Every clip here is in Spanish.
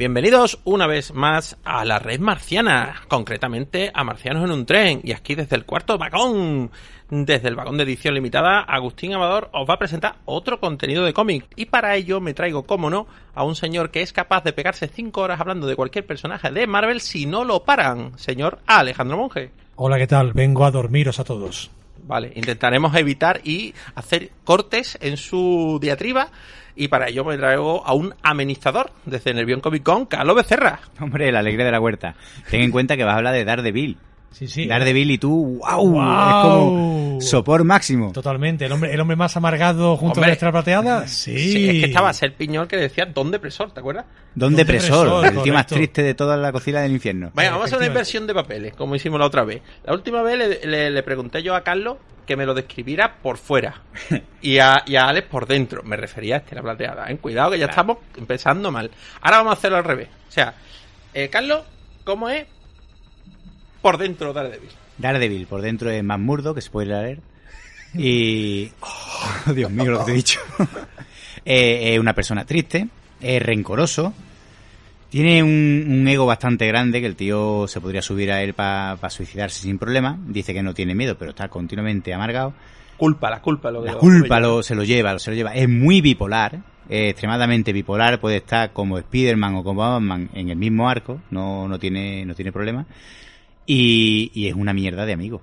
Bienvenidos una vez más a la red marciana, concretamente a Marcianos en un tren. Y aquí desde el cuarto vagón, desde el vagón de edición limitada, Agustín Amador os va a presentar otro contenido de cómic. Y para ello me traigo, como no, a un señor que es capaz de pegarse cinco horas hablando de cualquier personaje de Marvel si no lo paran, señor Alejandro Monge. Hola, ¿qué tal? Vengo a dormiros a todos. Vale, intentaremos evitar y hacer cortes en su diatriba. Y para ello me traigo a un amenizador desde Nervión Comic Con, Carlos Becerra. Hombre, la alegría de la huerta. Ten en cuenta que vas a hablar de Daredevil. Sí, sí. Daredevil y tú, wow, Guau. es como sopor máximo. Totalmente. ¿El hombre, el hombre más amargado junto Hombre. a la extra plateada? Sí. Sí, es que estaba Ser Piñol que decía Don Depresor, ¿te acuerdas? Don Don Depresor, Depresor, el tío más triste de toda la cocina del infierno. Venga, vamos a hacer una inversión de papeles, como hicimos la otra vez. La última vez le, le- le pregunté yo a Carlos que me lo describiera por fuera y a, y a Alex por dentro. Me refería a este, la plateada. ¿eh? Cuidado que ya estamos empezando mal. Ahora vamos a hacerlo al revés. O sea, eh, Carlos, ¿cómo es por dentro Daredevil? Daredevil, por dentro es más murdo, que se puede leer. Y... Oh, Dios mío, lo que te he dicho. Eh, es una persona triste, es rencoroso, tiene un, un ego bastante grande, que el tío se podría subir a él para suicidarse sin problema. Dice que no tiene miedo, pero está continuamente amargado. Culpa, la culpa. Lo de La culpa lo- lo, se lo lleva, lo, se lo lleva. Es muy bipolar, eh, extremadamente bipolar. Puede estar como Spider-Man o como Batman en el mismo arco, no, no, tiene, no tiene problema. Y, y es una mierda de amigo.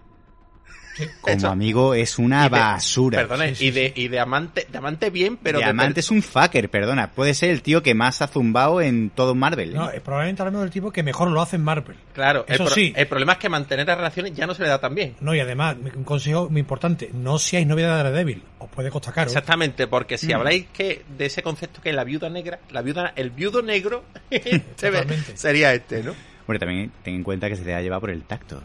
Como amigo es una Y de- basura. Perdona, y, de, y de amante, de amante bien, pero de Diamante es un fucker, perdona. Puede ser el tío que más ha zumbado en todo Marvel. ¿eh? No, es probablemente hablamos del tipo que mejor lo hace en Marvel. Claro, el, Eso pro- sí. el problema es que mantener las relaciones ya no se le da tan bien. No, y además, un consejo muy importante, no seáis novia de Daredevil, os puede costar caro. Exactamente, porque Mm. si habláis que de ese concepto que es la viuda negra, la viuda, el viudo negro se ve- Totalmente. sería este, ¿no? Hombre, también ten en cuenta que se le ha llevado por el tacto.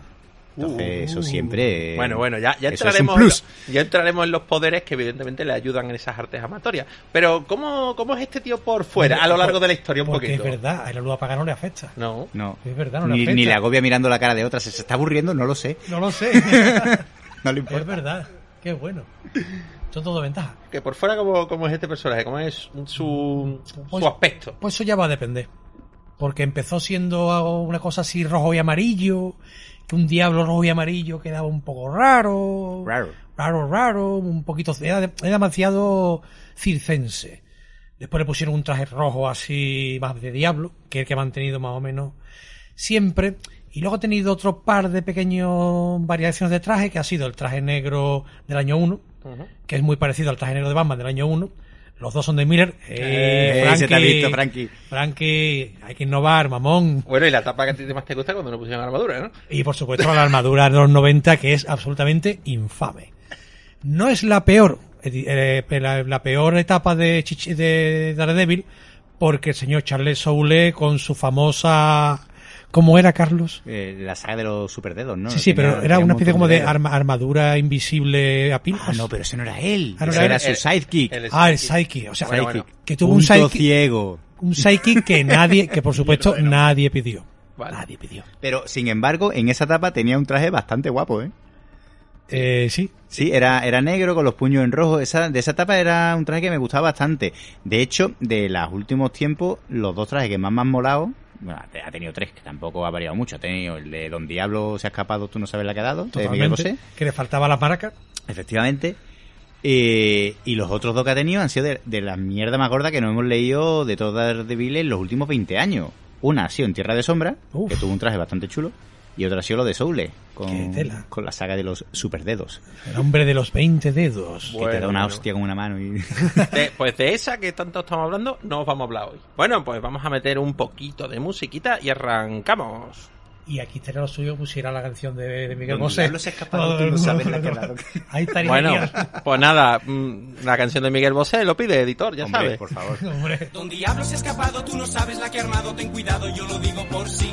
Entonces, Uh. eso siempre. Bueno, bueno, ya, ya es entraremos, en lo- ya entraremos en los poderes que evidentemente le ayudan en esas artes amatorias. Pero, ¿cómo, cómo es este tío por fuera, a lo largo de la historia un Porque poquito? es verdad, a la luz apagada no le afecta. No. No. Es verdad, no le ni, afecta. ni le agobia mirando la cara de otra. ¿Se, se está aburriendo? No lo sé. No lo sé. No le es importa. verdad. Qué bueno. Son todo ventajas. Que por fuera, ¿cómo, cómo es este personaje? ¿Cómo es su, Pues- su aspecto? Pues eso ya va a depender. Porque empezó siendo una cosa así rojo y amarillo, que un diablo rojo y amarillo quedaba un poco raro. Raro. Raro, raro, un poquito... Era, de- era demasiado circense. Después le pusieron un traje rojo así más de diablo, que es el que ha mantenido más o menos siempre. Y luego ha tenido otro par de pequeños variaciones de traje, que ha sido el traje negro del año 1, Ujú. que es muy parecido al traje negro de Batman del año 1. Los dos son de Miller. Eh, Eh, ese te ha visto, Frankie. Frankie, hay que innovar, mamón. Bueno, y la tapa que a ti más te gusta cuando no pusieron armadura, ¿no? Y por supuesto la armadura de los 90, que es absolutamente infame. No es la peor, eh, la, la peor etapa de, Chichi- de Daredevil, porque el señor Charles Soule con su famosa... ¿Cómo era, Carlos? Eh, la saga de los superdedos, ¿no? sí, sí, Tenía- pero era una especie como de arma- armadura invisible a pilas. Ah, no, pero ese no era él. Ah, no Ese era su sidekick. El Ah, el. Psyche. O sea, Bueno, que tuvo un Psychic, ciego. un Psychic que nadie, que por supuesto nadie pidió. Vale. Nadie pidió. Pero, sin embargo, en esa etapa tenía un traje bastante guapo, ¿eh? Eh, sí, Sí, era, era negro con los puños en rojo. Esa, de esa etapa era un traje que me gustaba bastante. De hecho, de los últimos tiempos, los dos trajes que más me han molado, bueno, ha tenido tres, que tampoco ha variado mucho. Ha tenido el de Don Diablo se ha escapado, tú no sabes la que ha dado, de Miguel totalmente. Bosé. Que le faltaba las maracas. Efectivamente. Eh, y los otros dos que ha tenido han sido de, de la mierda más gorda que nos hemos leído de todas de Vile en los últimos 20 años. Una ha sido en Tierra de Sombra, Uf. que tuvo un traje bastante chulo. Y otra ha sido lo de Soule, Qué con, tela. con la saga de los superdedos. El hombre de los 20 dedos. que te Bueno, da una bueno. hostia con una mano y... De- pues de esa que tanto estamos hablando, no os vamos a hablar hoy. Bueno, pues vamos a meter un poquito de musiquita y arrancamos. Y aquí estaría lo suyo pusiera la canción de, de Miguel Donde Bosé. diablos se escaparon, tú no sabes la que la- Ahí estaría Bueno, pues nada, mm, la canción de Miguel Bosé lo pide editor, ya Hombre, sabes. por favor. Hombre. Don Diablo se ha escapado, tú no sabes la que ha armado, ten cuidado, yo lo digo por sí.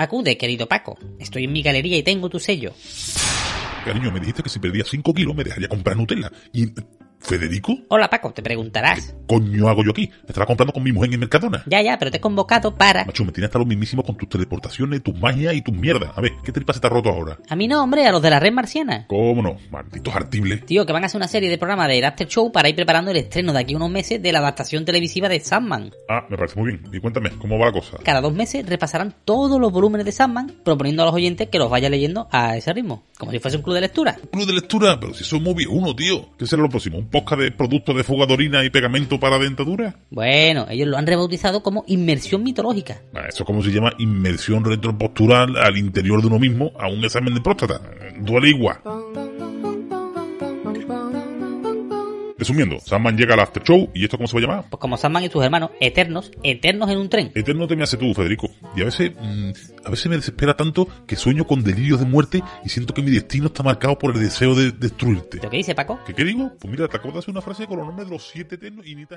Acude, querido Paco. Estoy en mi galería y tengo tu sello. Cariño, me dijiste que si perdía 5 kilos me dejaría comprar Nutella. ¿Y Federico? Hola, Paco, te preguntarás. coño hago yo aquí? Estará comprando con mi mujer en el Mercadona. Ya, ya, pero te he convocado para... Macho, me tiene hasta lo mismísimo con tus teleportaciones, tus magias y tus mierdas. A ver, ¿qué tripa se está roto ahora? A mí no, hombre, a los de la red marciana. ¿Cómo no? Malditos artibles. Tío, que van a hacer una serie de programas de After Show para ir preparando el estreno de aquí a unos meses de la adaptación televisiva de Sandman. Ah, me parece muy bien. Y cuéntame, ¿cómo va la cosa? Cada dos meses repasarán todos los volúmenes de Sandman, proponiendo a los oyentes que los vaya leyendo a ese ritmo, como si fuese un club de lectura. Club de lectura, pero si soy muy uno, tío. ¿Qué será lo próximo? ¿Un podcast de productos de fuga de orina y pegamento para dentadura? Bueno, ellos lo han rebautizado como inmersión mitológica. Ah, Eso es como se llama inmersión retropostural al interior de uno mismo a un examen de próstata. Duele igual. Resumiendo, Sandman llega al after show y esto cómo se va a llamar? Pues como Sandman y sus hermanos, eternos, eternos en un tren. Eterno te me hace tú, Federico. Y a veces, mm, a veces me desespera tanto que sueño con delirios de muerte y siento que mi destino está marcado por el deseo de destruirte. ¿Lo que dice Paco? ¿Qué, qué digo? Pues mira, te acabo de hacer una frase con los nombres de los siete eternos y ni te